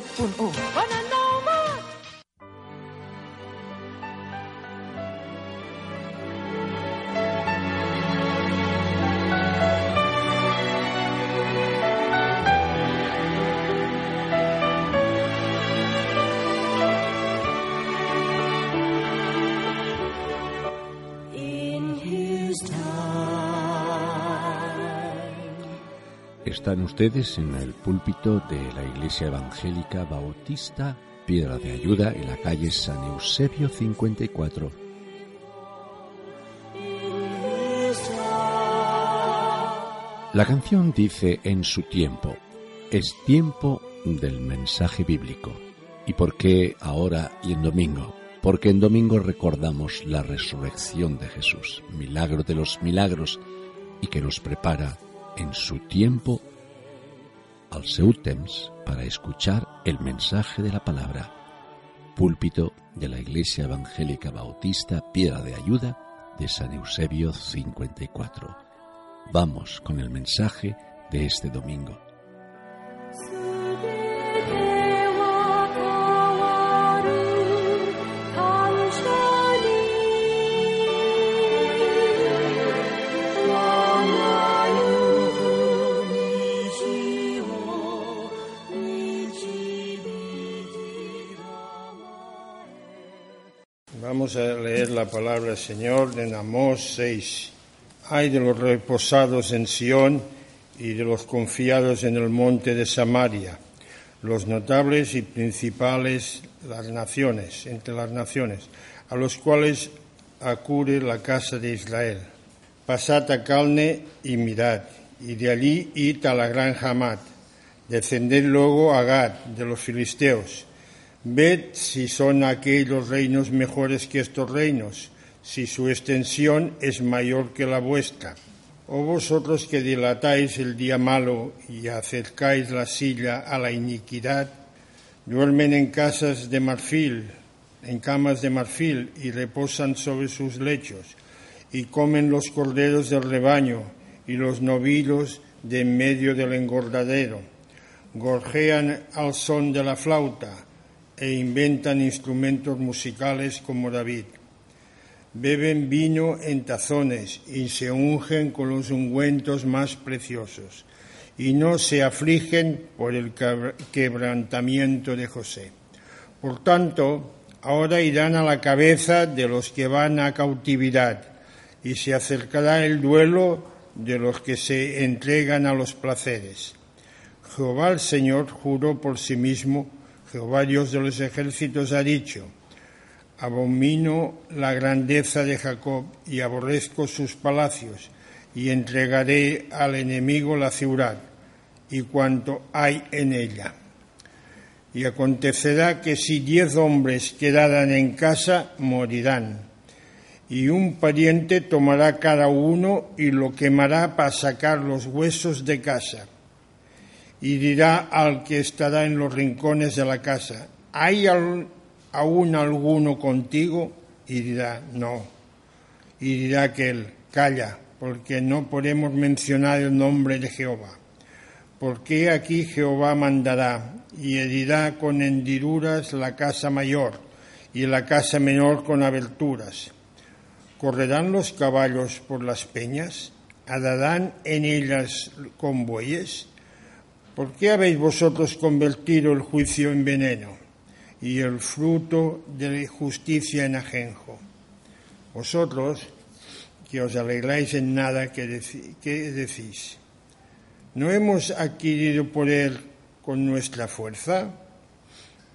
7.0. Están ustedes en el púlpito de la Iglesia Evangélica Bautista Piedra de Ayuda en la calle San Eusebio 54. La canción dice en su tiempo, es tiempo del mensaje bíblico. ¿Y por qué ahora y en domingo? Porque en domingo recordamos la resurrección de Jesús, milagro de los milagros, y que nos prepara en su tiempo al seu para escuchar el mensaje de la palabra. Púlpito de la Iglesia Evangélica Bautista Piedra de Ayuda de San Eusebio 54. Vamos con el mensaje de este domingo. Vamos a leer la palabra del Señor en Amós 6. Ay de los reposados en Sión y de los confiados en el monte de Samaria, los notables y principales las naciones, entre las naciones, a los cuales acude la casa de Israel. Pasad a Calne y mirad, y de allí id a la gran Hamad, descended luego a Gad de los filisteos. Ved si son aquellos reinos mejores que estos reinos, si su extensión es mayor que la vuestra. O vosotros que dilatáis el día malo y acercáis la silla a la iniquidad, duermen en casas de marfil, en camas de marfil y reposan sobre sus lechos, y comen los corderos del rebaño y los novillos de en medio del engordadero. Gorjean al son de la flauta e inventan instrumentos musicales como David. Beben vino en tazones y se ungen con los ungüentos más preciosos y no se afligen por el quebrantamiento de José. Por tanto, ahora irán a la cabeza de los que van a cautividad y se acercará el duelo de los que se entregan a los placeres. Jehová el Señor juró por sí mismo, Jehová Dios de los ejércitos ha dicho, abomino la grandeza de Jacob y aborrezco sus palacios, y entregaré al enemigo la ciudad y cuanto hay en ella. Y acontecerá que si diez hombres quedaran en casa, morirán, y un pariente tomará cada uno y lo quemará para sacar los huesos de casa y dirá al que estará en los rincones de la casa, ¿hay aún alguno contigo? Y dirá, no. Y dirá aquel, calla, porque no podemos mencionar el nombre de Jehová. Porque aquí Jehová mandará y herirá con hendiduras la casa mayor y la casa menor con aberturas. ¿Correrán los caballos por las peñas? ¿Adarán en ellas con bueyes? ¿Por qué habéis vosotros convertido el juicio en veneno y el fruto de justicia en ajenjo? Vosotros, que os alegráis en nada, ¿qué, decís? ¿No hemos adquirido poder con nuestra fuerza?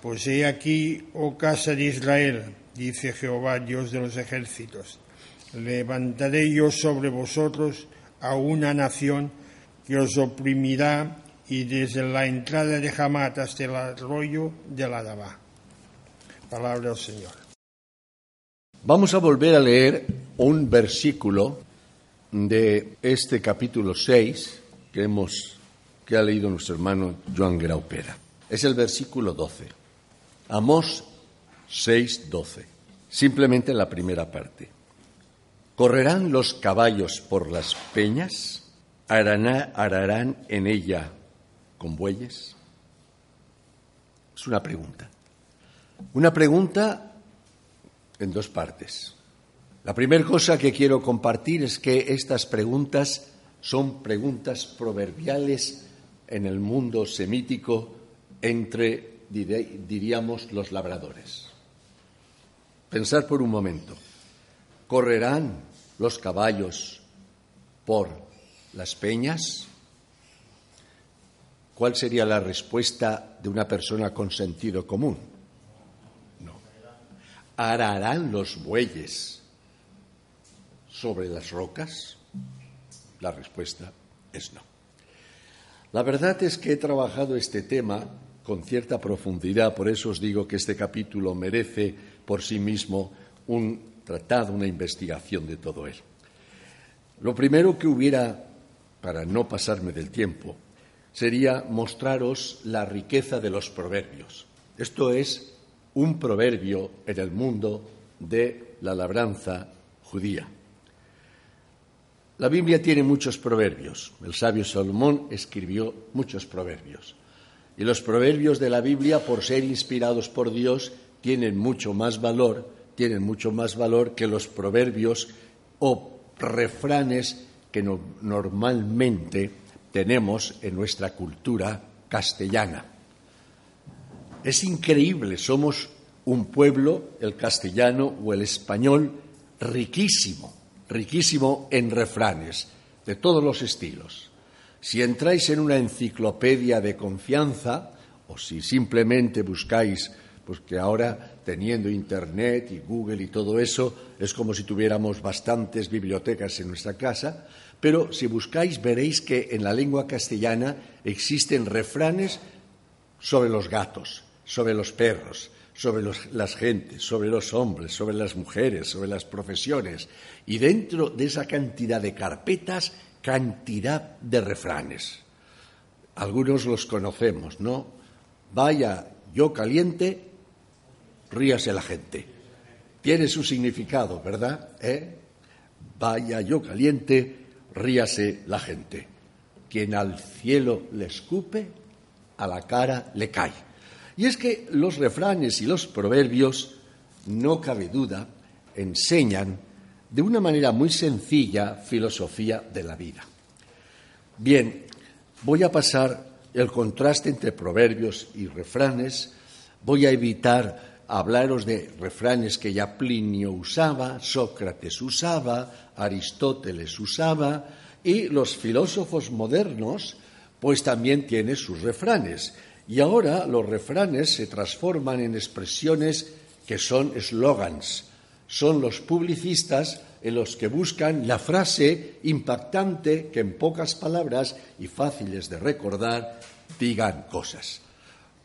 Pues he aquí, oh casa de Israel, dice Jehová, Dios de los ejércitos. Levantaré yo sobre vosotros a una nación que os oprimirá y desde la entrada de Hamat hasta el arroyo de la Dabá. Palabra del Señor. Vamos a volver a leer un versículo de este capítulo 6 que hemos que ha leído nuestro hermano Joan Graupera. Es el versículo 12. Amós 6, 12. Simplemente la primera parte. ¿Correrán los caballos por las peñas? ¿Araná- ¿Ararán en ella con bueyes? Es una pregunta. Una pregunta en dos partes. La primera cosa que quiero compartir es que estas preguntas son preguntas proverbiales en el mundo semítico entre, diríamos, los labradores. Pensar por un momento. ¿Correrán los caballos por las peñas? ¿Cuál sería la respuesta de una persona con sentido común? No. ¿Ararán los bueyes sobre las rocas? La respuesta es no. La verdad es que he trabajado este tema con cierta profundidad, por eso os digo que este capítulo merece por sí mismo un tratado, una investigación de todo él. Lo primero que hubiera, para no pasarme del tiempo, sería mostraros la riqueza de los proverbios. Esto es un proverbio en el mundo de la labranza judía. La Biblia tiene muchos proverbios. El sabio Salomón escribió muchos proverbios. Y los proverbios de la Biblia, por ser inspirados por Dios, tienen mucho más valor, tienen mucho más valor que los proverbios o refranes que no- normalmente tenemos en nuestra cultura castellana. Es increíble, somos un pueblo, el castellano o el español, riquísimo, riquísimo en refranes de todos los estilos. Si entráis en una enciclopedia de confianza, o si simplemente buscáis, pues que ahora teniendo Internet y Google y todo eso, es como si tuviéramos bastantes bibliotecas en nuestra casa, pero si buscáis veréis que en la lengua castellana existen refranes sobre los gatos, sobre los perros, sobre las gentes, sobre los hombres, sobre las mujeres, sobre las profesiones. Y dentro de esa cantidad de carpetas, cantidad de refranes. Algunos los conocemos, ¿no? Vaya yo caliente, ríase la gente. Tiene su significado, ¿verdad? ¿Eh? Vaya yo caliente, ríase la gente. Quien al cielo le escupe, a la cara le cae. Y es que los refranes y los proverbios, no cabe duda, enseñan de una manera muy sencilla filosofía de la vida. Bien, voy a pasar el contraste entre proverbios y refranes. Voy a evitar hablaros de refranes que ya Plinio usaba, Sócrates usaba, Aristóteles usaba y los filósofos modernos pues también tienen sus refranes. Y ahora los refranes se transforman en expresiones que son eslogans, son los publicistas en los que buscan la frase impactante que en pocas palabras y fáciles de recordar digan cosas.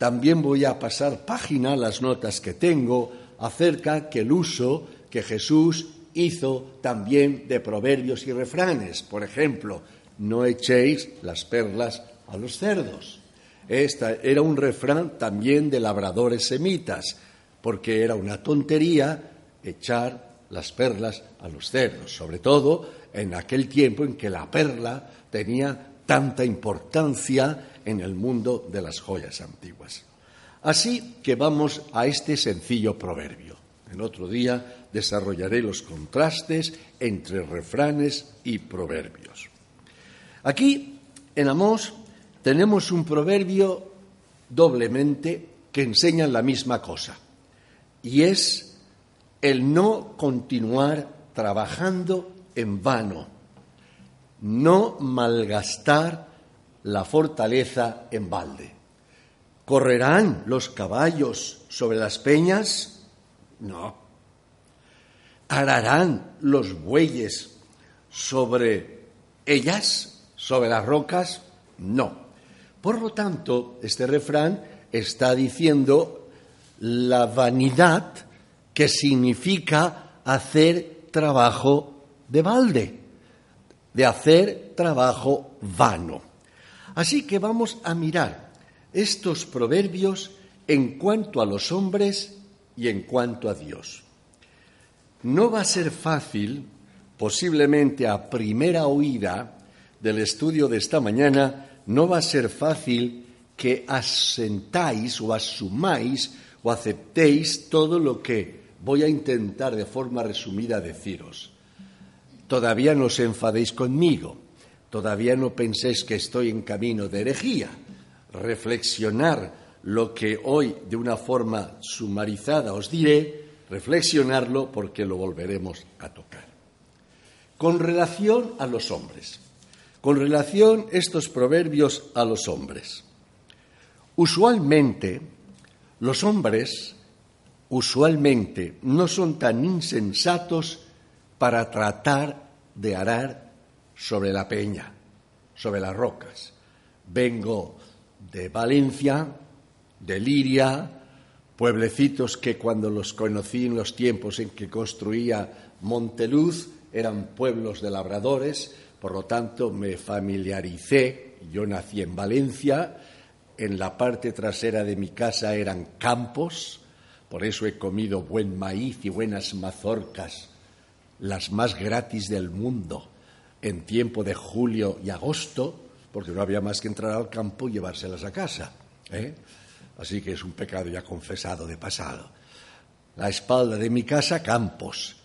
También voy a pasar página las notas que tengo acerca que el uso que Jesús hizo también de proverbios y refranes. Por ejemplo, no echéis las perlas a los cerdos. Esta era un refrán también de labradores semitas, porque era una tontería echar las perlas a los cerdos, sobre todo en aquel tiempo en que la perla tenía tanta importancia en el mundo de las joyas antiguas. Así que vamos a este sencillo proverbio. El otro día desarrollaré los contrastes entre refranes y proverbios. Aquí, en Amós, tenemos un proverbio doblemente que enseña la misma cosa, y es el no continuar trabajando en vano, no malgastar la fortaleza en balde. ¿Correrán los caballos sobre las peñas? No, ararán los bueyes sobre ellas, sobre las rocas? No. Por lo tanto, este refrán está diciendo la vanidad que significa hacer trabajo de balde, de hacer trabajo vano. Así que vamos a mirar estos proverbios en cuanto a los hombres y en cuanto a Dios. No va a ser fácil, posiblemente a primera oída del estudio de esta mañana, no va a ser fácil que asentáis o asumáis o aceptéis todo lo que voy a intentar de forma resumida deciros. Todavía no os enfadéis conmigo, todavía no penséis que estoy en camino de herejía. Reflexionar lo que hoy de una forma sumarizada os diré, reflexionarlo porque lo volveremos a tocar. Con relación a los hombres, con relación estos proverbios a los hombres. Usualmente, los hombres, usualmente, no son tan insensatos para tratar de arar sobre la peña, sobre las rocas. Vengo de Valencia, de Liria, pueblecitos que cuando los conocí en los tiempos en que construía Monteluz eran pueblos de labradores, por lo tanto me familiaricé, yo nací en Valencia, en la parte trasera de mi casa eran campos, por eso he comido buen maíz y buenas mazorcas, las más gratis del mundo, en tiempo de julio y agosto, porque no había más que entrar al campo y llevárselas a casa. ¿eh? Así que es un pecado ya confesado de pasado. La espalda de mi casa, campos.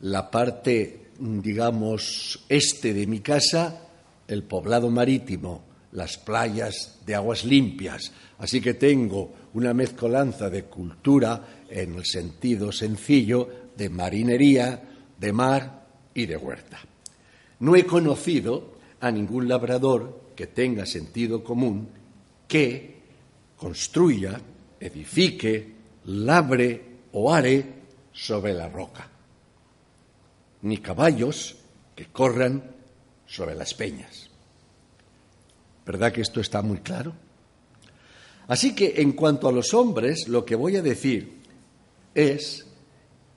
La parte, digamos, este de mi casa, el poblado marítimo las playas de aguas limpias. Así que tengo una mezcolanza de cultura en el sentido sencillo de marinería, de mar y de huerta. No he conocido a ningún labrador que tenga sentido común que construya, edifique, labre o are sobre la roca, ni caballos que corran sobre las peñas. ¿Verdad que esto está muy claro? Así que en cuanto a los hombres, lo que voy a decir es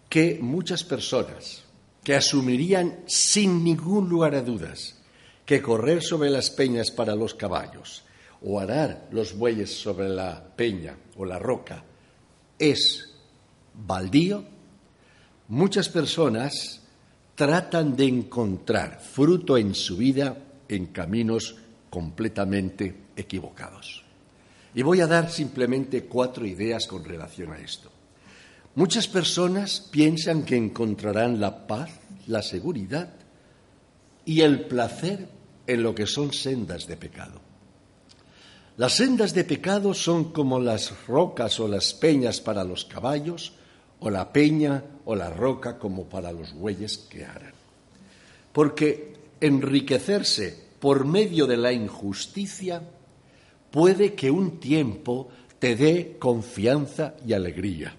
que muchas personas que asumirían sin ningún lugar a dudas que correr sobre las peñas para los caballos o arar los bueyes sobre la peña o la roca es baldío, muchas personas tratan de encontrar fruto en su vida en caminos completamente equivocados. Y voy a dar simplemente cuatro ideas con relación a esto. Muchas personas piensan que encontrarán la paz, la seguridad y el placer en lo que son sendas de pecado. Las sendas de pecado son como las rocas o las peñas para los caballos, o la peña o la roca como para los bueyes que aran. Porque enriquecerse por medio de la injusticia, puede que un tiempo te dé confianza y alegría,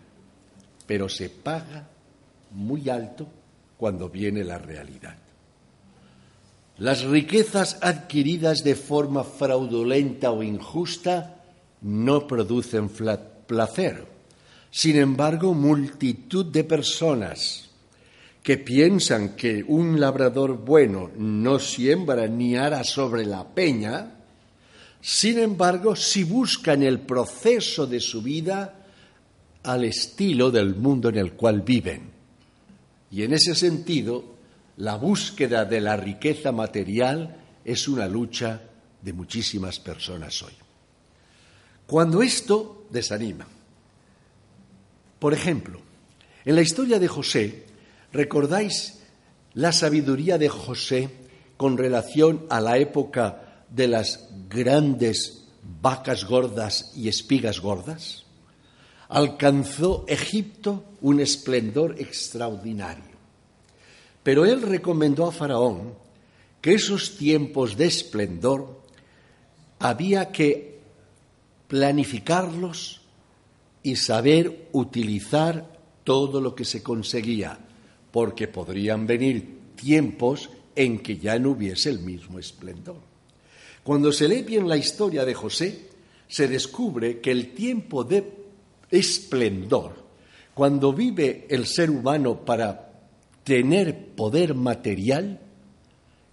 pero se paga muy alto cuando viene la realidad. Las riquezas adquiridas de forma fraudulenta o injusta no producen placer. Sin embargo, multitud de personas que piensan que un labrador bueno no siembra ni ara sobre la peña, sin embargo, si buscan el proceso de su vida al estilo del mundo en el cual viven. Y en ese sentido, la búsqueda de la riqueza material es una lucha de muchísimas personas hoy. Cuando esto desanima, por ejemplo, en la historia de José, ¿Recordáis la sabiduría de José con relación a la época de las grandes vacas gordas y espigas gordas? Alcanzó Egipto un esplendor extraordinario. Pero él recomendó a Faraón que esos tiempos de esplendor había que planificarlos y saber utilizar todo lo que se conseguía porque podrían venir tiempos en que ya no hubiese el mismo esplendor. Cuando se lee bien la historia de José, se descubre que el tiempo de esplendor, cuando vive el ser humano para tener poder material,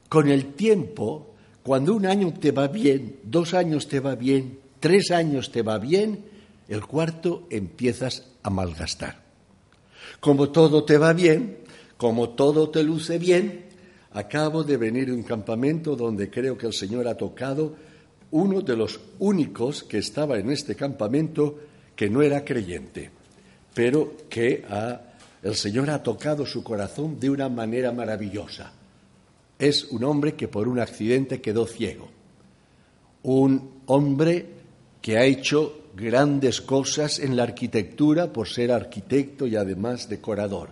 con el tiempo, cuando un año te va bien, dos años te va bien, tres años te va bien, el cuarto empiezas a malgastar. Como todo te va bien, como todo te luce bien, acabo de venir de un campamento donde creo que el Señor ha tocado uno de los únicos que estaba en este campamento que no era creyente, pero que el Señor ha tocado su corazón de una manera maravillosa. Es un hombre que por un accidente quedó ciego, un hombre que ha hecho grandes cosas en la arquitectura por ser arquitecto y además decorador.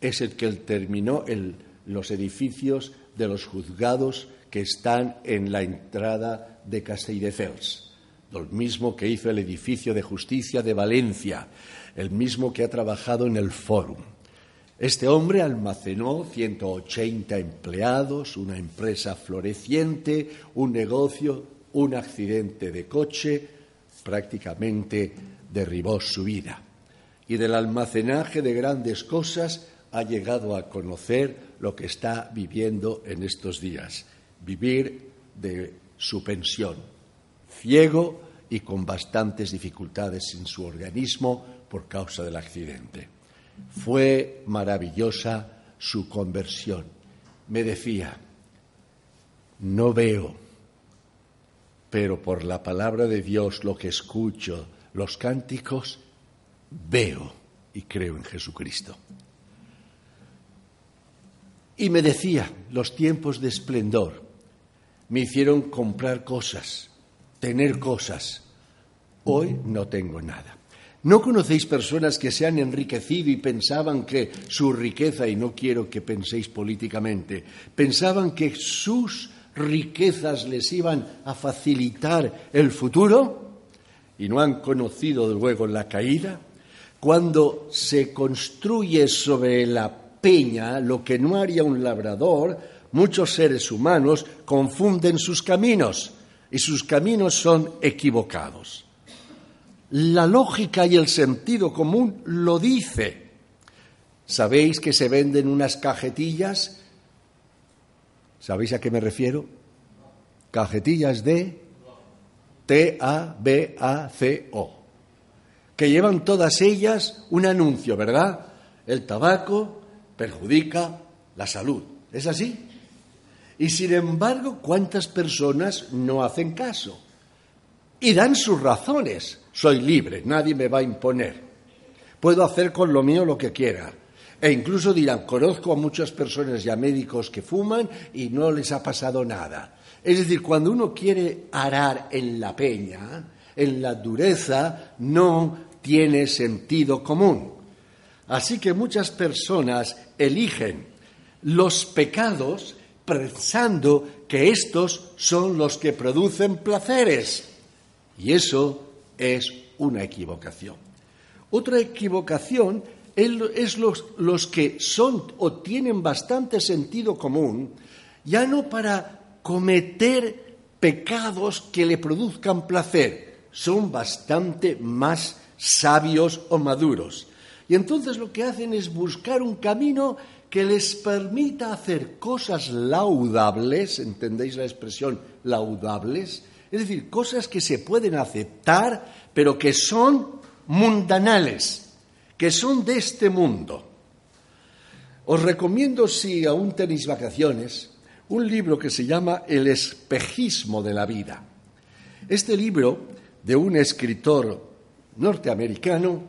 Es el que terminó los edificios de los juzgados que están en la entrada de Castelldefels, el mismo que hizo el edificio de justicia de Valencia, el mismo que ha trabajado en el Fórum. Este hombre almacenó 180 empleados, una empresa floreciente, un negocio, un accidente de coche, prácticamente derribó su vida. Y del almacenaje de grandes cosas ha llegado a conocer lo que está viviendo en estos días, vivir de su pensión, ciego y con bastantes dificultades en su organismo por causa del accidente. Fue maravillosa su conversión. Me decía, no veo, pero por la palabra de Dios lo que escucho, los cánticos, veo y creo en Jesucristo. Y me decía, los tiempos de esplendor me hicieron comprar cosas, tener cosas. Hoy no tengo nada. ¿No conocéis personas que se han enriquecido y pensaban que su riqueza, y no quiero que penséis políticamente, pensaban que sus riquezas les iban a facilitar el futuro y no han conocido luego la caída? Cuando se construye sobre la peña lo que no haría un labrador, muchos seres humanos confunden sus caminos y sus caminos son equivocados. La lógica y el sentido común lo dice. ¿Sabéis que se venden unas cajetillas? ¿Sabéis a qué me refiero? Cajetillas de T-A-B-A-C-O, que llevan todas ellas un anuncio, ¿verdad? El tabaco perjudica la salud. ¿Es así? Y sin embargo, ¿cuántas personas no hacen caso? Y dan sus razones. Soy libre, nadie me va a imponer. Puedo hacer con lo mío lo que quiera. E incluso dirán, conozco a muchas personas ya médicos que fuman y no les ha pasado nada. Es decir, cuando uno quiere arar en la peña, en la dureza, no tiene sentido común. Así que muchas personas eligen los pecados pensando que estos son los que producen placeres. Y eso es una equivocación. Otra equivocación es los, los que son o tienen bastante sentido común, ya no para cometer pecados que le produzcan placer, son bastante más sabios o maduros. Y entonces lo que hacen es buscar un camino que les permita hacer cosas laudables, ¿entendéis la expresión laudables? Es decir, cosas que se pueden aceptar, pero que son mundanales, que son de este mundo. Os recomiendo, si aún tenéis vacaciones, un libro que se llama El espejismo de la vida. Este libro, de un escritor norteamericano,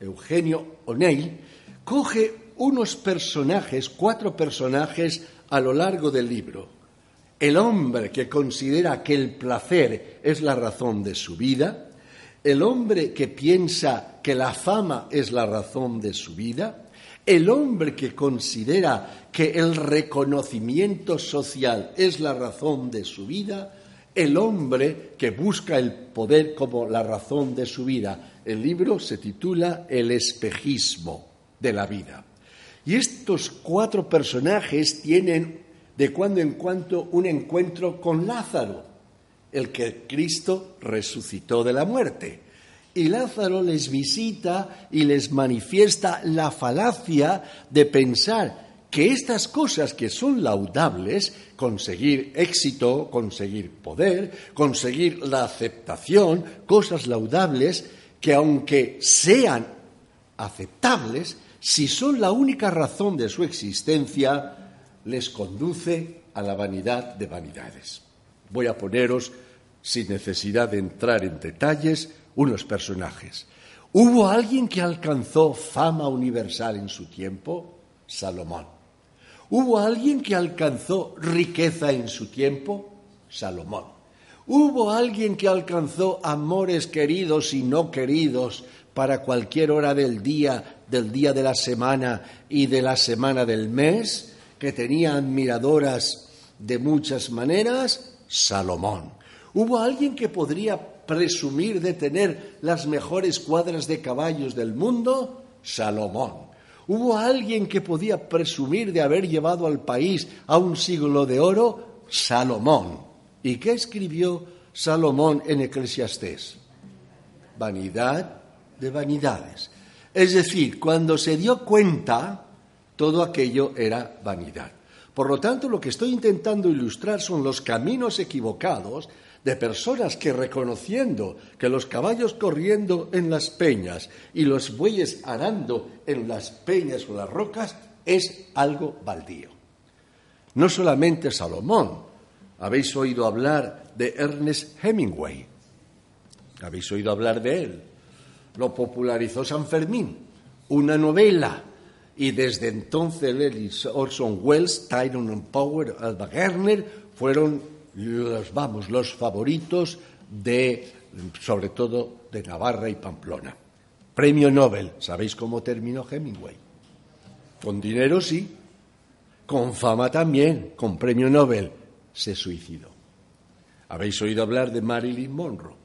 Eugenio O'Neill, coge unos personajes, cuatro personajes a lo largo del libro. El hombre que considera que el placer es la razón de su vida, el hombre que piensa que la fama es la razón de su vida, el hombre que considera que el reconocimiento social es la razón de su vida, el hombre que busca el poder como la razón de su vida. El libro se titula El espejismo de la vida. Y estos cuatro personajes tienen de cuando en cuando un encuentro con Lázaro, el que Cristo resucitó de la muerte. Y Lázaro les visita y les manifiesta la falacia de pensar que estas cosas que son laudables, conseguir éxito, conseguir poder, conseguir la aceptación, cosas laudables, que aunque sean aceptables, si son la única razón de su existencia, les conduce a la vanidad de vanidades. Voy a poneros, sin necesidad de entrar en detalles, unos personajes. ¿Hubo alguien que alcanzó fama universal en su tiempo? Salomón. ¿Hubo alguien que alcanzó riqueza en su tiempo? Salomón. ¿Hubo alguien que alcanzó amores queridos y no queridos para cualquier hora del día, del día de la semana y de la semana del mes? que tenía admiradoras de muchas maneras? Salomón. ¿Hubo alguien que podría presumir de tener las mejores cuadras de caballos del mundo? Salomón. ¿Hubo alguien que podía presumir de haber llevado al país a un siglo de oro? Salomón. ¿Y qué escribió Salomón en Eclesiastés? Vanidad de vanidades. Es decir, cuando se dio cuenta, todo aquello era vanidad. Por lo tanto, lo que estoy intentando ilustrar son los caminos equivocados de personas que reconociendo que los caballos corriendo en las peñas y los bueyes arando en las peñas o las rocas es algo baldío. No solamente Salomón, habéis oído hablar de Ernest Hemingway, habéis oído hablar de él, lo popularizó San Fermín, una novela, y desde entonces Orson Welles, Tyrone Power, Alba Gerner fueron los, vamos, los favoritos de, sobre todo, de Navarra y Pamplona. Premio Nobel, ¿sabéis cómo terminó Hemingway? Con dinero sí, con fama también, con premio Nobel, se suicidó. Habéis oído hablar de Marilyn Monroe.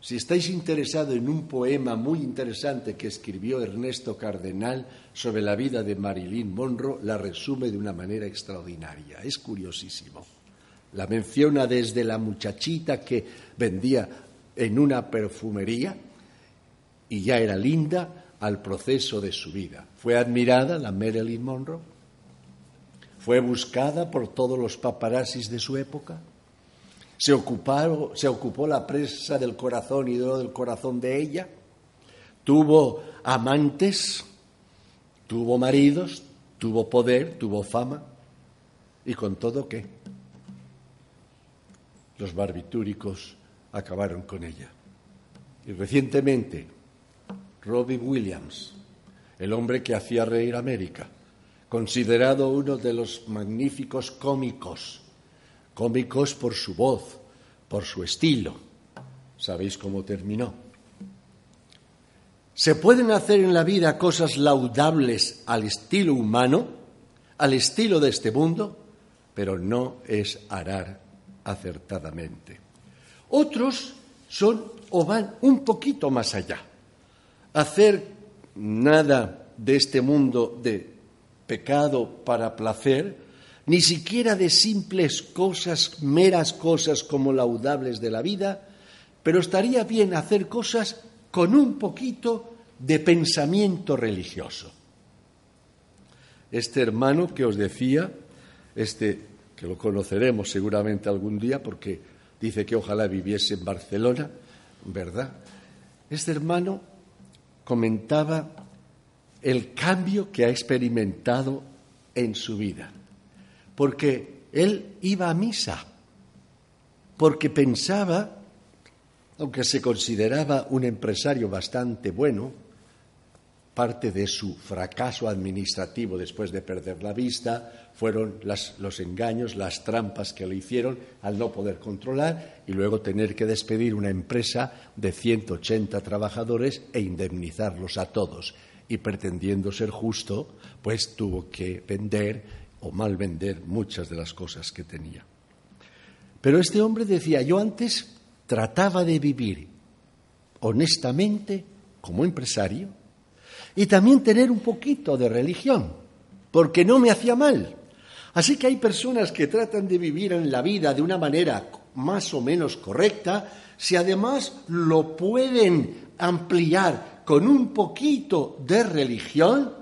Si estáis interesados en un poema muy interesante que escribió Ernesto Cardenal sobre la vida de Marilyn Monroe, la resume de una manera extraordinaria. Es curiosísimo. La menciona desde la muchachita que vendía en una perfumería y ya era linda al proceso de su vida. Fue admirada la Marilyn Monroe, fue buscada por todos los paparazzis de su época, se, ocupó la presa del corazón y del corazón de ella, tuvo amantes, tuvo maridos, tuvo poder, tuvo fama, y con todo qué los barbitúricos acabaron con ella. Y recientemente, Robbie Williams, el hombre que hacía reír América, considerado uno de los magníficos cómicos, cómicos por su voz, por su estilo. ¿Sabéis cómo terminó? Se pueden hacer en la vida cosas laudables al estilo humano, al estilo de este mundo, pero no es arar acertadamente. Otros son o van un poquito más allá. Hacer nada de este mundo de pecado para placer, ni siquiera de simples cosas, meras cosas como laudables de la vida, pero estaría bien hacer cosas con un poquito de pensamiento religioso. Este hermano que os decía, este que lo conoceremos seguramente algún día porque dice que ojalá viviese en Barcelona, ¿verdad? Este hermano comentaba el cambio que ha experimentado en su vida, porque él iba a misa, porque pensaba, aunque se consideraba un empresario bastante bueno, parte de su fracaso administrativo después de perder la vista fueron los engaños, las trampas que le hicieron al no poder controlar y luego tener que despedir una empresa de 180 trabajadores e indemnizarlos a todos. Y pretendiendo ser justo, pues tuvo que vender o mal vender muchas de las cosas que tenía. Pero este hombre decía, yo antes trataba de vivir honestamente como empresario, y también tener un poquito de religión, porque no me hacía mal. Así que hay personas que tratan de vivir en la vida de una manera más o menos correcta, si además lo pueden ampliar con un poquito de religión,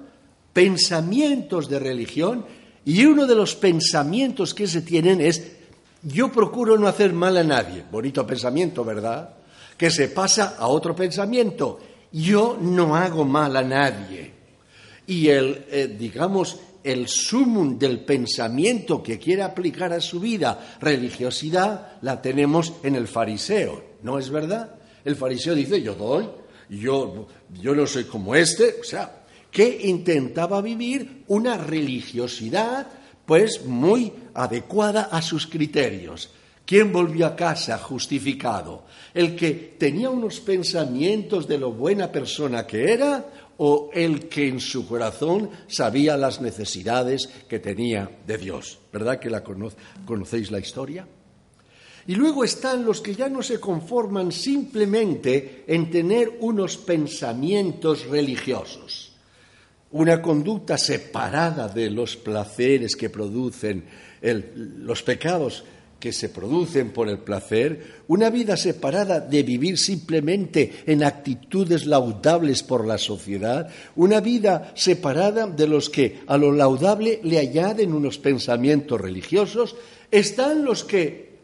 pensamientos de religión, y uno de los pensamientos que se tienen es, yo procuro no hacer mal a nadie. Bonito pensamiento, ¿verdad? Que se pasa a otro pensamiento, yo no hago mal a nadie. Y el, eh, digamos, el sumum del pensamiento que quiere aplicar a su vida, religiosidad, la tenemos en el fariseo, ¿no es verdad? El fariseo dice, yo doy, yo, yo no soy como este, o sea, que intentaba vivir una religiosidad pues muy adecuada a sus criterios. ¿Quién volvió a casa justificado? ¿El que tenía unos pensamientos de lo buena persona que era o el que en su corazón sabía las necesidades que tenía de Dios. ¿Verdad que la conocéis la historia? Y luego están los que ya no se conforman simplemente en tener unos pensamientos religiosos, una conducta separada de los placeres que producen los pecados que se producen por el placer, una vida separada de vivir simplemente en actitudes laudables por la sociedad, una vida separada de los que a lo laudable le añaden unos pensamientos religiosos, están los que,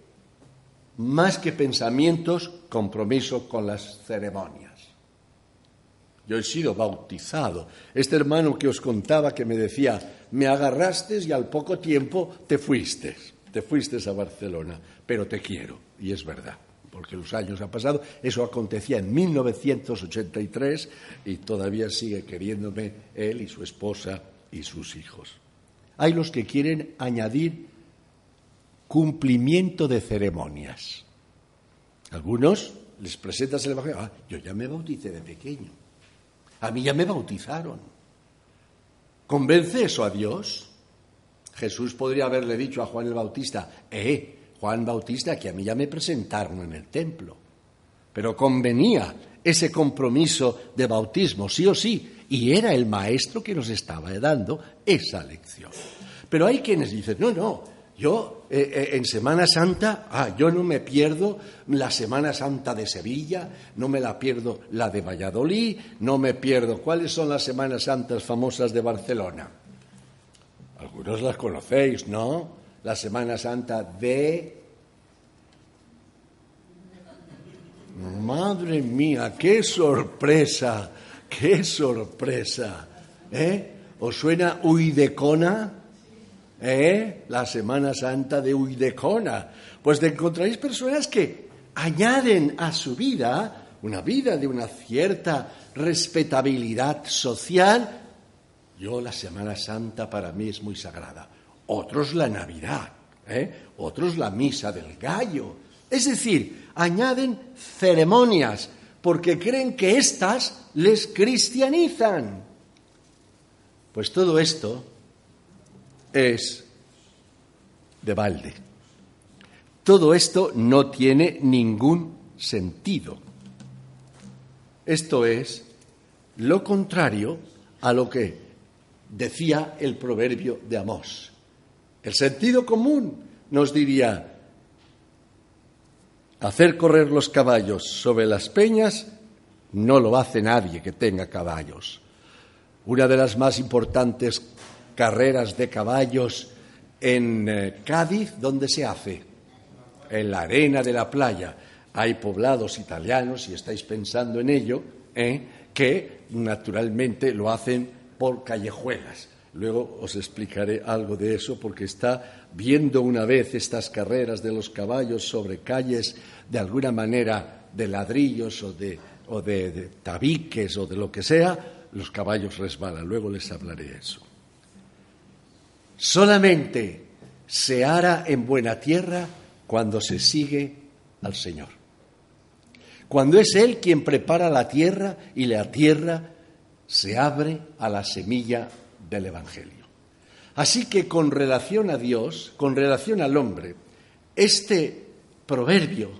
más que pensamientos, compromiso con las ceremonias. Yo he sido bautizado. Este hermano que os contaba que me decía, me agarraste y al poco tiempo te fuiste te fuiste a Barcelona, pero te quiero. Y es verdad, porque los años han pasado. Eso acontecía en 1983 y todavía sigue queriéndome él y su esposa y sus hijos. Hay los que quieren añadir cumplimiento de ceremonias. Algunos les presentas el Evangelio. Ah, yo ya me bauticé de pequeño. A mí ya me bautizaron. ¿Convence eso a Dios? Jesús podría haberle dicho a Juan el Bautista, eh, Juan Bautista, que a mí ya me presentaron en el templo. Pero convenía ese compromiso de bautismo, sí o sí, y era el maestro que nos estaba dando esa lección. Pero hay quienes dicen, no, no, yo eh, eh, en Semana Santa, ah, yo no me pierdo la Semana Santa de Sevilla, no me la pierdo la de Valladolid, no me pierdo. ¿Cuáles son las Semanas Santas famosas de Barcelona? Algunos las conocéis, ¿no? La Semana Santa de... Madre mía, qué sorpresa, qué sorpresa. ¿Eh? ¿Os suena Uidecona? ¿Eh? La Semana Santa de Uidecona. Pues te personas que añaden a su vida una vida de una cierta respetabilidad social yo la Semana Santa para mí es muy sagrada. Otros la Navidad, ¿eh? otros la Misa del Gallo. Es decir, añaden ceremonias porque creen que éstas les cristianizan. Pues todo esto es de balde. Todo esto no tiene ningún sentido. Esto es lo contrario a lo que decía el proverbio de Amós. El sentido común nos diría, hacer correr los caballos sobre las peñas no lo hace nadie que tenga caballos. Una de las más importantes carreras de caballos en eh, Cádiz, ¿dónde se hace? En la arena de la playa. Hay poblados italianos, si estáis pensando en ello, ¿eh? que naturalmente lo hacen por callejuelas. Luego os explicaré algo de eso porque está viendo una vez estas carreras de los caballos sobre calles de alguna manera de ladrillos o de, o de, tabiques o de lo que sea, los caballos resbalan. Luego les hablaré eso. Solamente se hará en buena tierra cuando se sigue al Señor. Cuando es Él quien prepara la tierra y la tierra se abre a la semilla del Evangelio. Así que con relación a Dios, con relación al hombre, este proverbio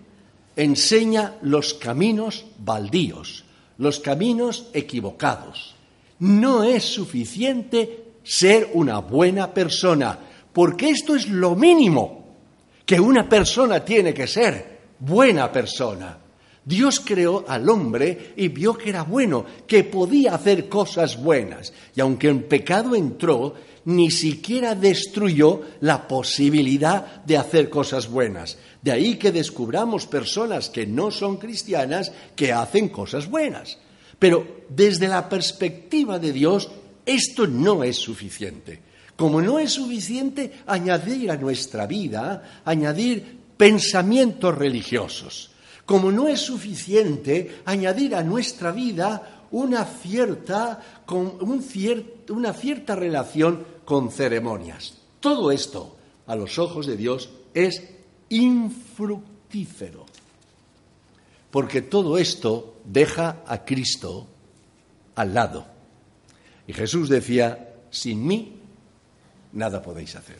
enseña los caminos baldíos, los caminos equivocados, No es suficiente ser una buena persona, porque esto es lo mínimo que una persona tiene que ser, buena persona. Dios creó al hombre y vio que era bueno, que podía hacer cosas buenas. Y aunque el pecado entró, ni siquiera destruyó la posibilidad de hacer cosas buenas. De ahí que descubramos personas que no son cristianas que hacen cosas buenas. Pero desde la perspectiva de Dios, esto no es suficiente. Como no es suficiente añadir a nuestra vida, añadir pensamientos religiosos. Como no es suficiente añadir a nuestra vida una cierta, una cierta relación con ceremonias. Todo esto, a los ojos de Dios, es infructífero. Porque todo esto deja a Cristo al lado. Y Jesús decía, sin mí nada podéis hacer.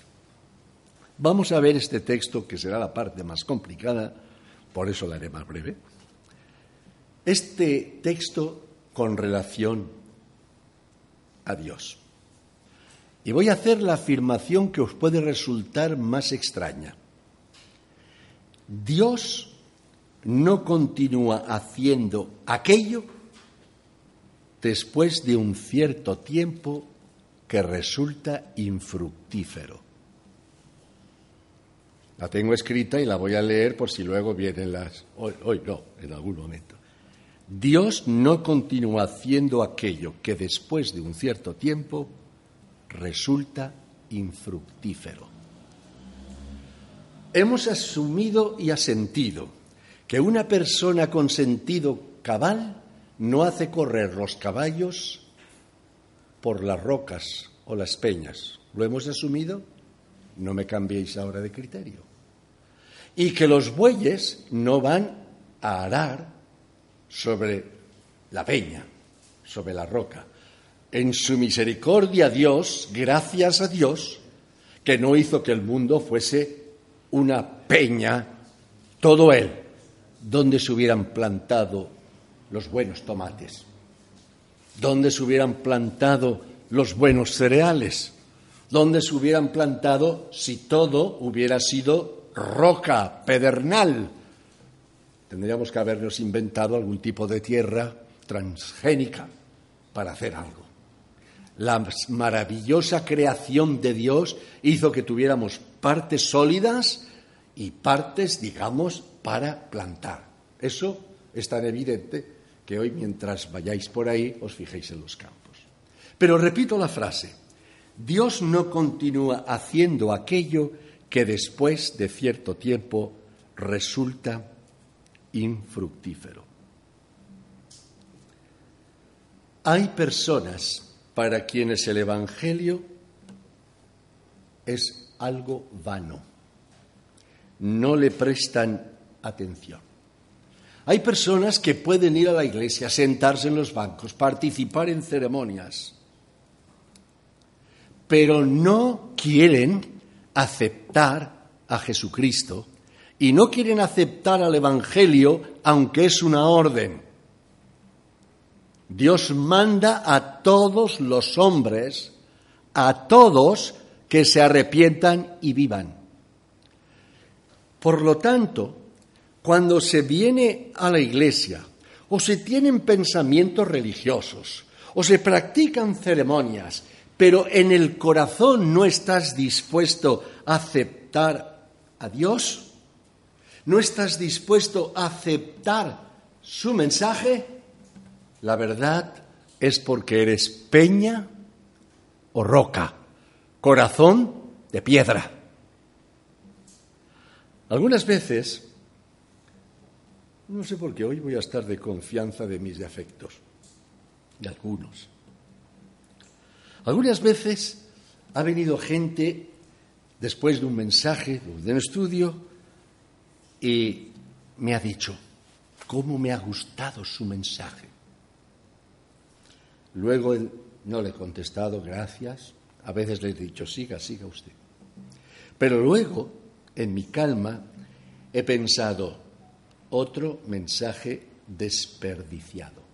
Vamos a ver este texto, que será la parte más complicada, por eso la haré más breve. Este texto con relación a Dios. Y voy a hacer la afirmación que os puede resultar más extraña. Dios no continúa haciendo aquello después de un cierto tiempo que resulta infructífero. La tengo escrita y la voy a leer por si luego vienen las... Hoy, no, en algún momento. Dios no continúa haciendo aquello que después de un cierto tiempo resulta infructífero. Hemos asumido y asentido que una persona con sentido cabal no hace correr los caballos por las rocas o las peñas. ¿Lo hemos asumido? No me cambiéis ahora de criterio. Y que los bueyes no van a arar sobre la peña, sobre la roca. En su misericordia Dios, gracias a Dios, que no hizo que el mundo fuese una peña, todo él, donde se hubieran plantado los buenos tomates, donde se hubieran plantado los buenos cereales, donde se hubieran plantado si todo hubiera sido roca, pedernal. Tendríamos que habernos inventado algún tipo de tierra transgénica para hacer algo. La maravillosa creación de Dios hizo que tuviéramos partes sólidas y partes, digamos, para plantar. Eso es tan evidente que hoy mientras vayáis por ahí os fijéis en los campos. Pero repito la frase, Dios no continúa haciendo aquello que después de cierto tiempo resulta infructífero. Hay personas para quienes el Evangelio es algo vano. No le prestan atención. Hay personas que pueden ir a la iglesia, sentarse en los bancos, participar en ceremonias, pero no quieren aceptar a Jesucristo y no quieren aceptar al Evangelio, aunque es una orden. Dios manda a todos los hombres, a todos que se arrepientan y vivan. Por lo tanto, cuando se viene a la iglesia o se tienen pensamientos religiosos o se practican ceremonias, pero en el corazón no estás dispuesto a aceptar a Dios, no estás dispuesto a aceptar su mensaje, la verdad es porque eres peña o roca, corazón de piedra. Algunas veces, no sé por qué hoy voy a estar de confianza de mis defectos, de algunos. Algunas veces ha venido gente después de un mensaje, de un estudio, y me ha dicho, ¿cómo me ha gustado su mensaje? Luego no le he contestado gracias, a veces le he dicho siga, siga usted. Pero luego, en mi calma, he pensado otro mensaje desperdiciado.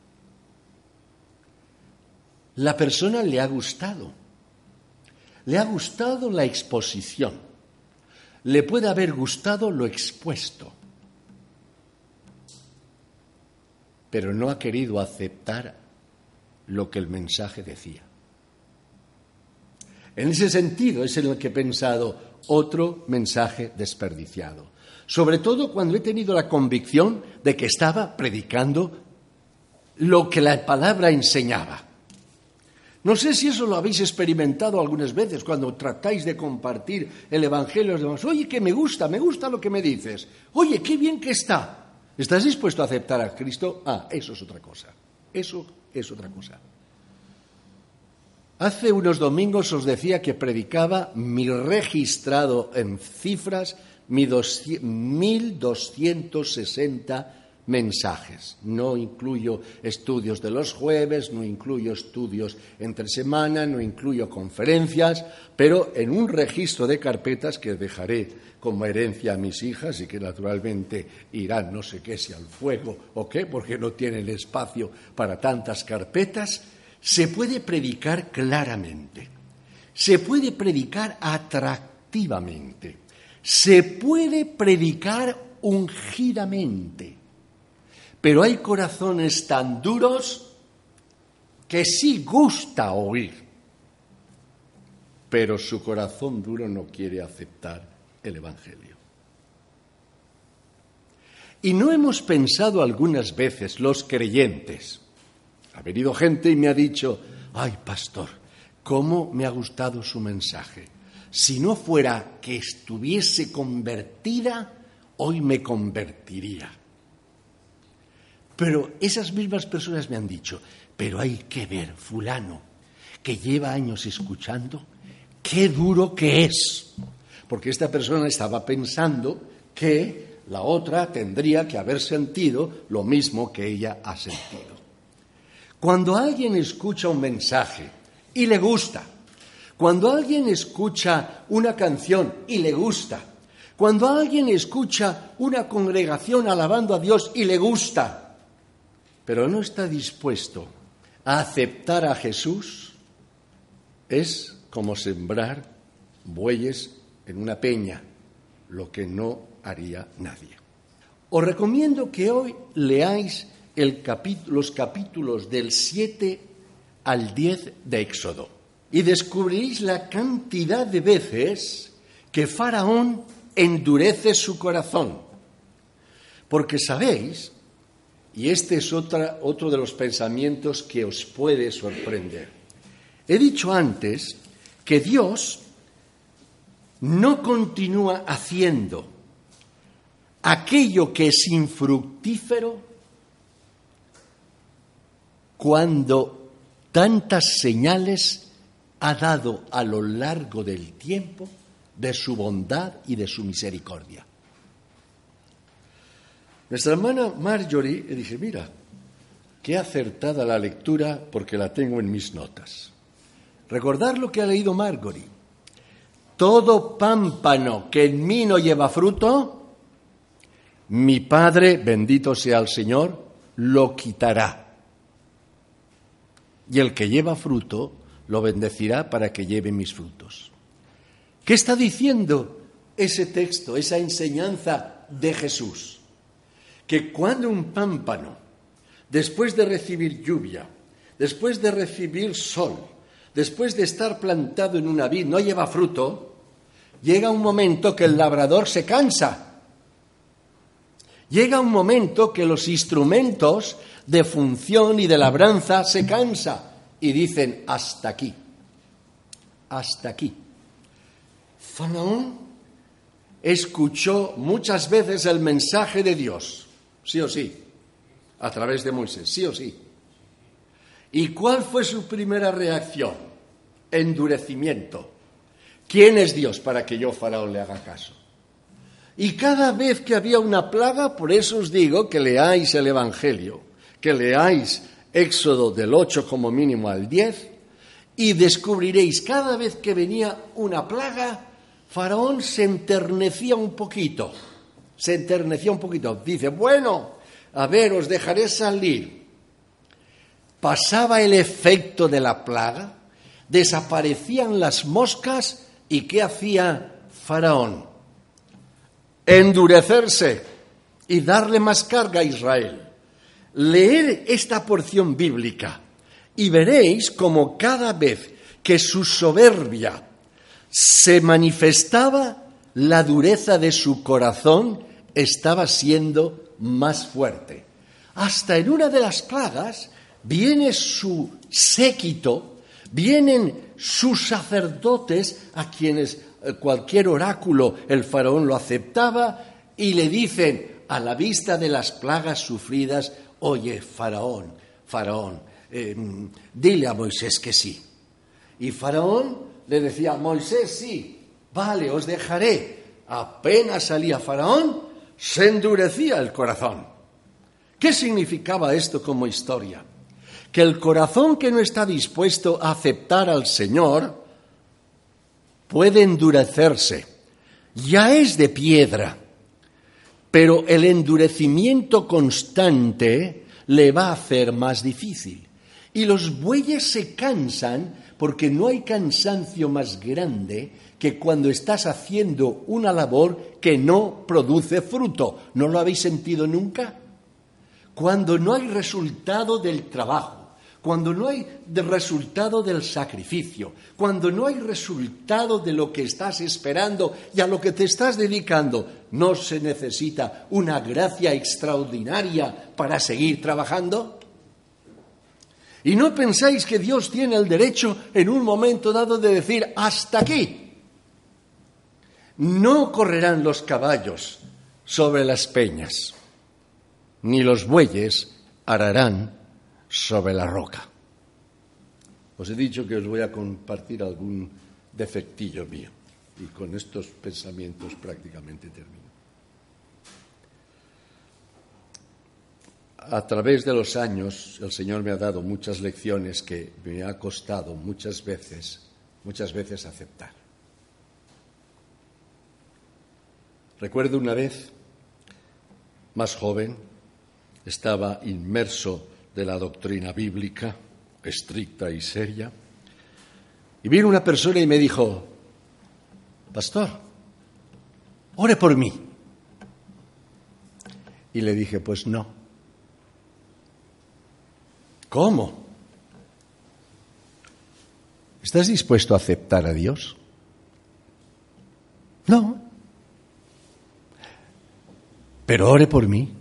la persona le ha gustado. Le ha gustado la exposición. Le puede haber gustado lo expuesto. Pero no ha querido aceptar lo que el mensaje decía. En ese sentido es en el que he pensado otro mensaje desperdiciado. Sobre todo cuando he tenido la convicción de que estaba predicando lo que la palabra enseñaba. No sé si eso lo habéis experimentado algunas veces cuando tratáis de compartir el Evangelio a los. Oye, que me gusta, me gusta lo que me dices. Oye, qué bien que está. ¿Estás dispuesto a aceptar a Cristo? Ah, eso es otra cosa. Eso es otra cosa. Hace unos domingos os decía que predicaba mi registrado en cifras 1260 mensajes. No incluyo estudios de los jueves, no incluyo estudios entre semana, no incluyo conferencias, pero en un registro de carpetas que dejaré como herencia a mis hijas y que naturalmente irán no sé qué si al fuego o qué, porque no tienen espacio para tantas carpetas, se puede predicar claramente, se puede predicar atractivamente, se puede predicar ungidamente, pero hay corazones tan duros que sí gusta oír, pero su corazón duro no quiere aceptar el Evangelio. Y no hemos pensado algunas veces los creyentes, ha venido gente y me ha dicho, ay pastor, ¿cómo me ha gustado su mensaje? Si no fuera que estuviese convertida, hoy me convertiría. Pero esas mismas personas me han dicho, pero hay que ver, fulano, que lleva años escuchando, qué duro que es. Porque esta persona estaba pensando que la otra tendría que haber sentido lo mismo que ella ha sentido. Cuando alguien escucha un mensaje y le gusta, cuando alguien escucha una canción y le gusta, cuando alguien escucha una congregación alabando a Dios y le gusta, pero no está dispuesto a aceptar a Jesús, es como sembrar bueyes en una peña, lo que no haría nadie. Os recomiendo que hoy leáis los capítulos del 7 al 10 de Éxodo y descubriréis la cantidad de veces que Faraón endurece su corazón. Porque sabéis, y este es otro de los pensamientos que os puede sorprender, he dicho antes que Dios no continúa haciendo aquello que es infructífero cuando tantas señales ha dado a lo largo del tiempo de su bondad y de su misericordia. Nuestra hermana Marjorie le dije, mira, qué acertada la lectura porque la tengo en mis notas. Recordar lo que ha leído Marjorie. Todo pámpano que en mí no lleva fruto, mi Padre, bendito sea el Señor, lo quitará y el que lleva fruto lo bendecirá para que lleve mis frutos. ¿Qué está diciendo ese texto, esa enseñanza de Jesús? Que cuando un pámpano, después de recibir lluvia, después de recibir sol, después de estar plantado en una vid, no lleva fruto, llega un momento que el labrador se cansa. Llega un momento que los instrumentos de función y de labranza se cansa y dicen hasta aquí, hasta aquí. Faraón escuchó muchas veces el mensaje de Dios, sí o sí, a través de Moisés, sí o sí. ¿Y cuál fue su primera reacción? Endurecimiento. ¿Quién es Dios para que yo, Faraón, le haga caso? Y cada vez que había una plaga, por eso os digo que leáis el Evangelio, que leáis Éxodo del 8 como mínimo al 10, y descubriréis cada vez que venía una plaga, Faraón se enternecía un poquito, se enternecía un poquito. Dice, bueno, a ver, os dejaré salir. pasaba el efecto de la plaga, desaparecían las moscas y ¿qué hacía Faraón? Endurecerse y darle más carga a Israel. Leer esta porción bíblica y veréis como cada vez que su soberbia se manifestaba, la dureza de su corazón estaba siendo más fuerte. Hasta en una de las plagas viene su séquito, vienen sus sacerdotes a quienes eh, cualquier oráculo el faraón lo aceptaba y le dicen a la vista de las plagas sufridas, oye, faraón, faraón, em, dile a Moisés que sí. Y faraón le decía, Moisés sí, vale, os dejaré. Apenas salía faraón, se endurecía el corazón. ¿Qué significaba esto como historia? Que el corazón que no está dispuesto a aceptar al Señor puede endurecerse. Ya es de piedra, pero el endurecimiento constante le va a hacer más difícil. Y los bueyes se cansan porque no hay cansancio más grande que cuando estás haciendo una labor que no produce fruto. ¿No lo habéis sentido nunca? cuando no hay resultado del trabajo, cuando no hay resultado del sacrificio, cuando no hay resultado de lo que estás esperando y a lo que te estás dedicando, ¿no se necesita una gracia extraordinaria para seguir trabajando? Y no pensáis que Dios tiene el derecho en un momento dado de decir, hasta aquí. No correrán los caballos sobre las peñas ni los bueyes ararán sobre la roca. Os he dicho que os voy a compartir algún defectillo mío y con estos pensamientos prácticamente termino. A través de los años el Señor me ha dado muchas lecciones que me ha costado muchas veces, muchas veces aceptar. Recuerdo una vez, más joven, estaba inmerso de la doctrina bíblica, estricta y seria, y vino una persona y me dijo, Pastor, ore por mí. Y le dije, pues no. ¿Cómo? ¿Estás dispuesto a aceptar a Dios? No. Pero ore por mí.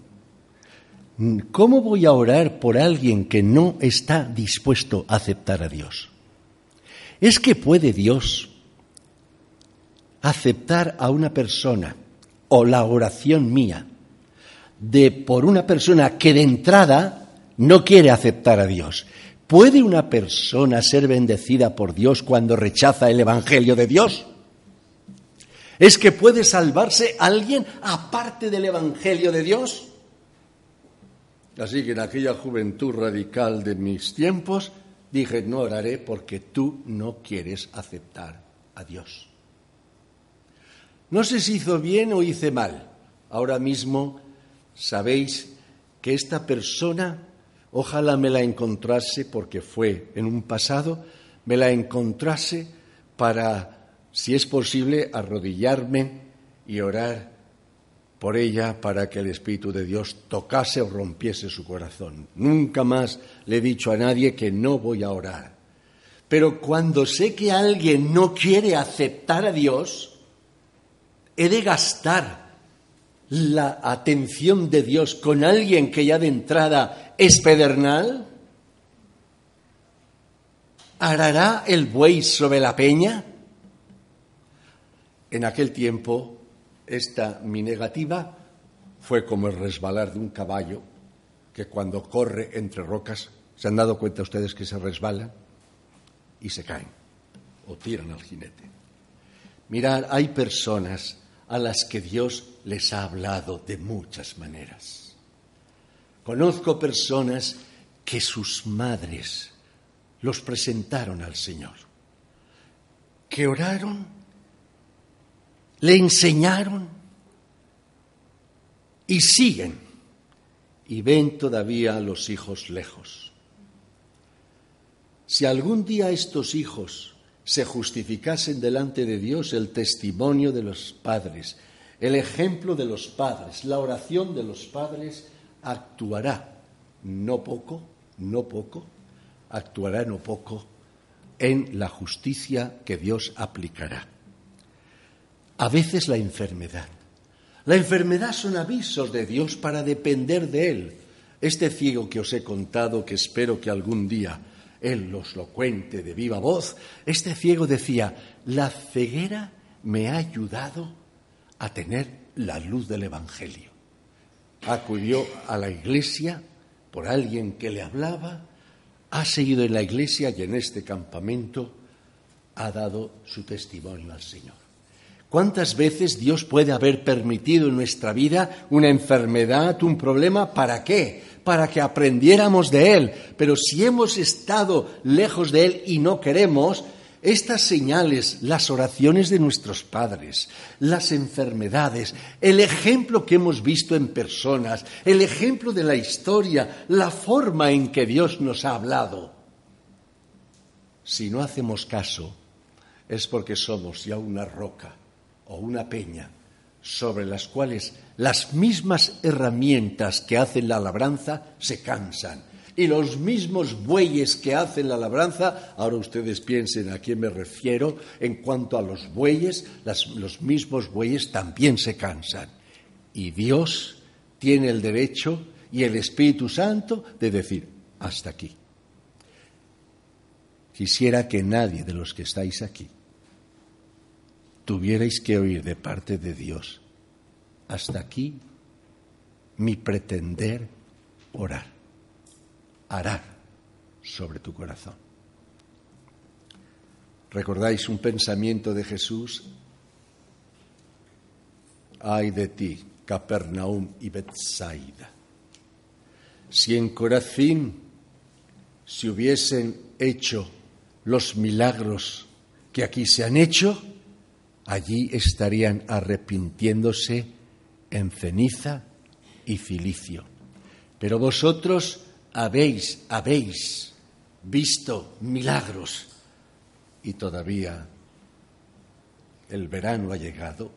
¿Cómo voy a orar por alguien que no está dispuesto a aceptar a Dios? ¿Es que puede Dios aceptar a una persona o la oración mía de por una persona que de entrada no quiere aceptar a Dios? ¿Puede una persona ser bendecida por Dios cuando rechaza el Evangelio de Dios? ¿Es que puede salvarse alguien aparte del Evangelio de Dios? Así que en aquella juventud radical de mis tiempos dije, no oraré porque tú no quieres aceptar a Dios. No sé si hizo bien o hice mal. Ahora mismo sabéis que esta persona, ojalá me la encontrase porque fue en un pasado, me la encontrase para, si es posible, arrodillarme y orar por ella para que el Espíritu de Dios tocase o rompiese su corazón. Nunca más le he dicho a nadie que no voy a orar. Pero cuando sé que alguien no quiere aceptar a Dios, he de gastar la atención de Dios con alguien que ya de entrada es pedernal. ¿Arará el buey sobre la peña? En aquel tiempo esta mi negativa fue como el resbalar de un caballo que cuando corre entre rocas, ¿se han dado cuenta ustedes que se resbalan y se caen o tiran al jinete? Mirar, hay personas a las que Dios les ha hablado de muchas maneras. Conozco personas que sus madres los presentaron al Señor, que oraron le enseñaron y siguen y ven todavía a los hijos lejos. Si algún día estos hijos se justificasen delante de Dios, el testimonio de los padres, el ejemplo de los padres, la oración de los padres, actuará no poco, no poco, actuará no poco en la justicia que Dios aplicará. A veces la enfermedad. La enfermedad son avisos de Dios para depender de Él. Este ciego que os he contado, que espero que algún día Él os lo cuente de viva voz, este ciego decía, la ceguera me ha ayudado a tener la luz del Evangelio. Acudió a la iglesia por alguien que le hablaba, ha seguido en la iglesia y en este campamento ha dado su testimonio al Señor. ¿Cuántas veces Dios puede haber permitido en nuestra vida una enfermedad, un problema? ¿Para qué? Para que aprendiéramos de Él. Pero si hemos estado lejos de Él y no queremos, estas señales, las oraciones de nuestros padres, las enfermedades, el ejemplo que hemos visto en personas, el ejemplo de la historia, la forma en que Dios nos ha hablado, si no hacemos caso, es porque somos ya una roca o una peña sobre las cuales las mismas herramientas que hacen la labranza se cansan y los mismos bueyes que hacen la labranza, ahora ustedes piensen a quién me refiero, en cuanto a los bueyes, los mismos bueyes también se cansan. Y Dios tiene el derecho y el Espíritu Santo de decir, hasta aquí. Quisiera que nadie de los que estáis aquí tuvierais que oír de parte de Dios, hasta aquí mi pretender orar hará sobre tu corazón. ¿Recordáis un pensamiento de Jesús? Ay de ti, Capernaum y Bethsaida. Si en Corazín se hubiesen hecho los milagros que aquí se han hecho, allí estarían arrepintiéndose en ceniza y cilicio. Pero vosotros habéis, habéis visto milagros y todavía el verano ha llegado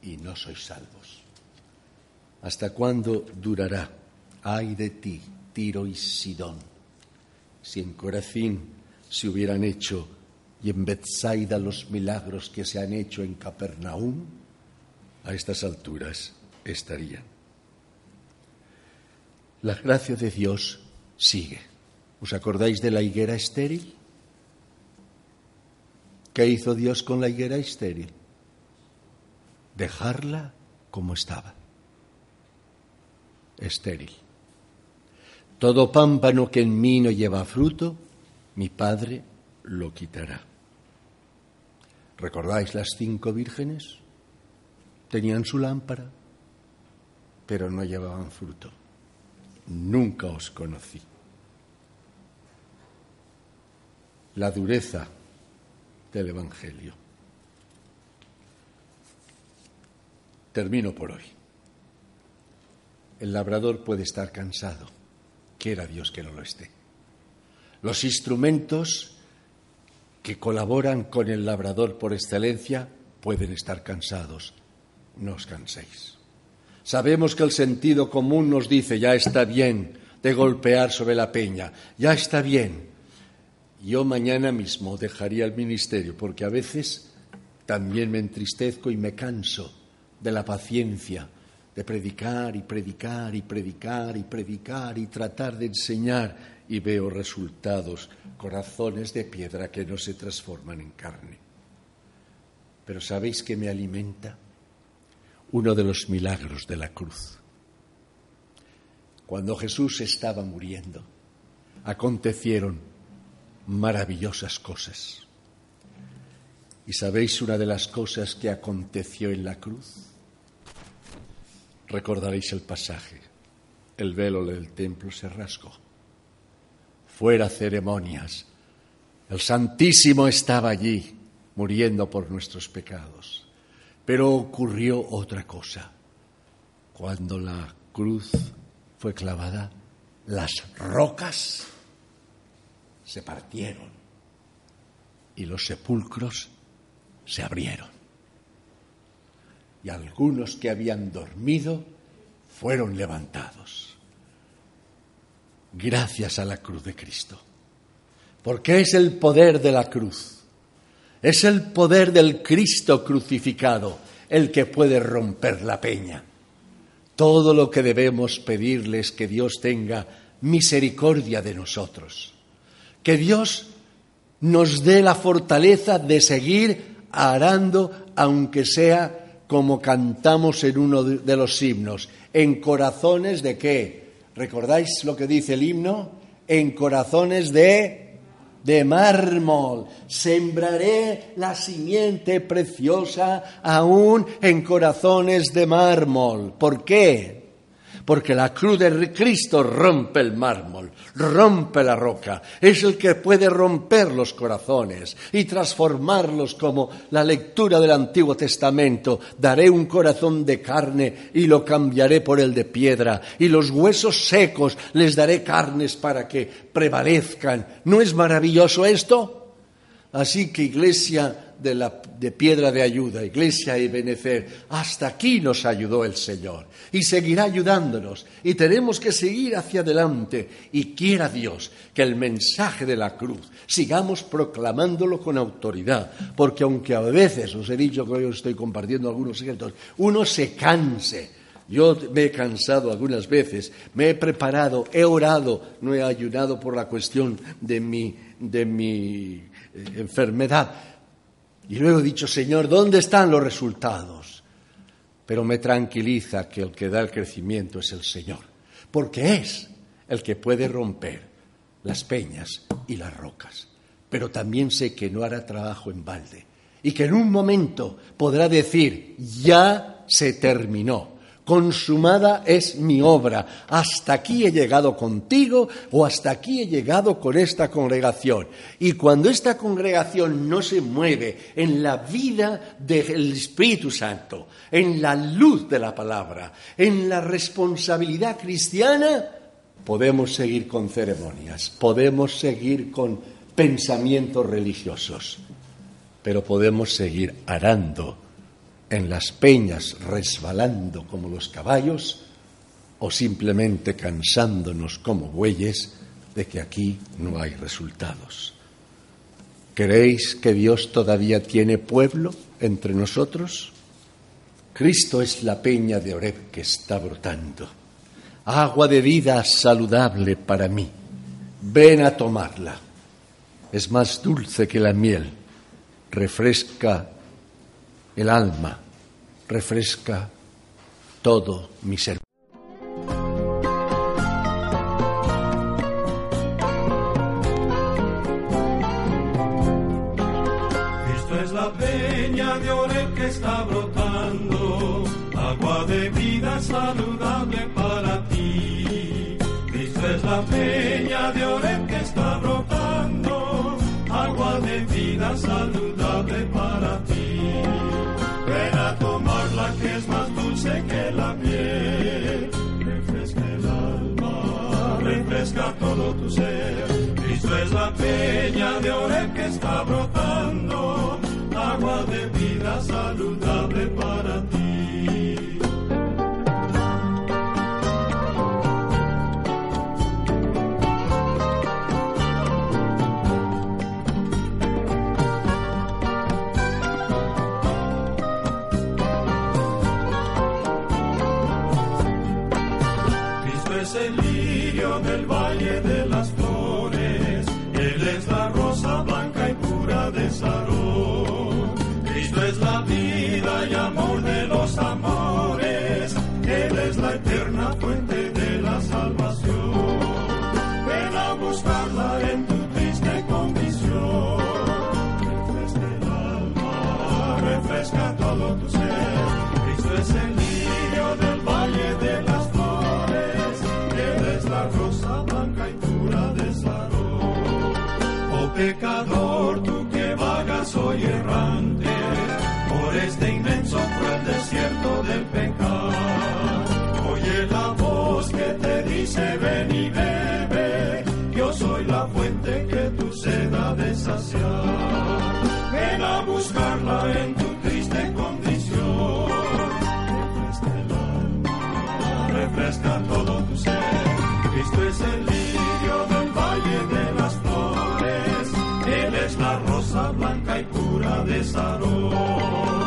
y no sois salvos. ¿Hasta cuándo durará? Ay de ti, Tiro y Sidón. Si en Corazín se hubieran hecho y en Bethsaida los milagros que se han hecho en Capernaum, a estas alturas estarían. La gracia de Dios sigue. ¿Os acordáis de la higuera estéril? ¿Qué hizo Dios con la higuera estéril? Dejarla como estaba, estéril. Todo pámpano que en mí no lleva fruto, mi Padre lo quitará. ¿Recordáis las cinco vírgenes? Tenían su lámpara, pero no llevaban fruto nunca os conocí. La dureza del Evangelio. Termino por hoy. El labrador puede estar cansado, quiera Dios que no lo esté. Los instrumentos que colaboran con el labrador por excelencia pueden estar cansados, no os canséis. Sabemos que el sentido común nos dice, ya está bien de golpear sobre la peña, ya está bien. Yo mañana mismo dejaría el ministerio porque a veces también me entristezco y me canso de la paciencia de predicar y predicar y predicar y predicar y tratar de enseñar y veo resultados, corazones de piedra que no se transforman en carne. Pero ¿sabéis qué me alimenta? uno de los milagros de la cruz. Cuando Jesús estaba muriendo, acontecieron maravillosas cosas. ¿Y sabéis una de las cosas que aconteció en la cruz? Recordaréis el pasaje. El velo del templo se rasgó. Fuera ceremonias. El Santísimo estaba allí, muriendo por nuestros pecados. Pero ocurrió otra cosa. Cuando la cruz fue clavada, las rocas se partieron y los sepulcros se abrieron. Y algunos que habían dormido fueron levantados. Gracias a la cruz de Cristo. Porque es el poder de la cruz. Es el poder del Cristo crucificado el que puede romper la peña. Todo lo que debemos pedirle es que Dios tenga misericordia de nosotros. Que Dios nos dé la fortaleza de seguir arando, aunque sea como cantamos en uno de los himnos, en corazones de qué? ¿Recordáis lo que dice el himno? En corazones de de mármol. Sembraré la simiente preciosa aún en corazones de mármol. ¿Por qué? Porque la cruz de Cristo rompe el mármol, rompe la roca, es el que puede romper los corazones y transformarlos como la lectura del Antiguo Testamento. Daré un corazón de carne y lo cambiaré por el de piedra, y los huesos secos les daré carnes para que prevalezcan. ¿No es maravilloso esto? Así que iglesia de, piedra de ayuda, iglesia y benecer, hasta aquí nos ayudó el Señor. Y seguirá ayudándonos. Y tenemos que seguir hacia adelante. Y quiera Dios que el mensaje de la cruz sigamos proclamándolo con autoridad, porque aunque a veces os he dicho que hoy os estoy compartiendo algunos secretos, uno se canse. Yo me he cansado algunas veces, me he preparado, he orado, no he ayunado por la cuestión de mi, de mi eh, enfermedad. Y luego he dicho, Señor, ¿dónde están los resultados? Pero me tranquiliza que el que da el crecimiento es el Señor, porque es el que puede romper las peñas y las rocas. Pero también sé que no hará trabajo en balde y que en un momento podrá decir, ya se terminó consumada es mi obra, hasta aquí he llegado contigo o hasta aquí he llegado con esta congregación. Y cuando esta congregación no se mueve en la vida del Espíritu Santo, en la luz de la palabra, en la responsabilidad cristiana, podemos seguir con ceremonias, podemos seguir con pensamientos religiosos, pero podemos seguir arando en las peñas resbalando como los caballos o simplemente cansándonos como bueyes de que aquí no hay resultados. ¿Creéis que Dios todavía tiene pueblo entre nosotros? Cristo es la peña de Oreb que está brotando, agua de vida saludable para mí. Ven a tomarla. Es más dulce que la miel, refresca el alma refresca todo mi ser. Todo tu ser. Cristo es la peña de Oreb que está brotando, agua de vida saludable para ti. pecador, tú que vagas hoy errante por este inmenso cruel desierto del pecado. Oye la voz que te dice ven y bebe, yo soy la fuente que tu sed ha. Ven a buscarla en tu triste condición. Refresca todo tu ser. Cristo es el lirio del valle de de Sarón.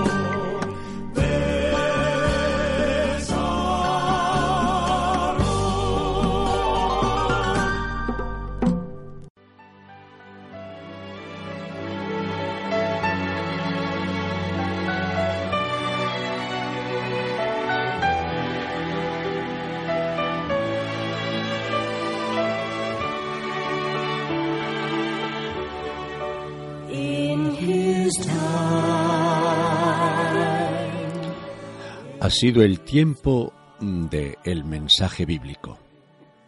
Sido el tiempo de el mensaje bíblico.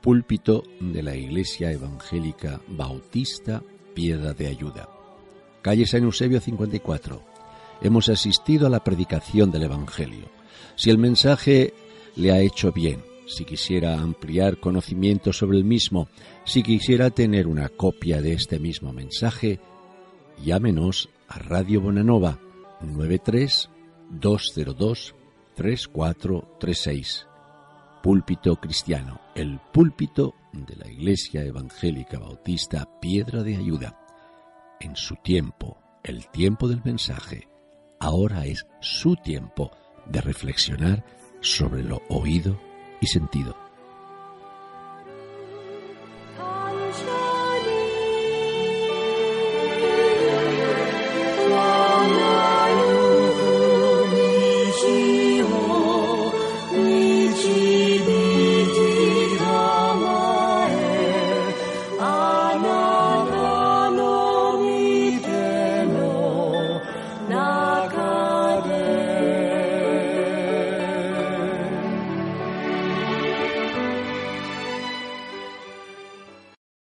Púlpito de la Iglesia Evangélica Bautista Piedra de Ayuda. Calle San Eusebio 54. Hemos asistido a la predicación del Evangelio. Si el mensaje le ha hecho bien, si quisiera ampliar conocimiento sobre el mismo, si quisiera tener una copia de este mismo mensaje, llámenos a Radio Bonanova 93 202 3436. Púlpito Cristiano, el púlpito de la Iglesia Evangélica Bautista Piedra de Ayuda. En su tiempo, el tiempo del mensaje, ahora es su tiempo de reflexionar sobre lo oído y sentido.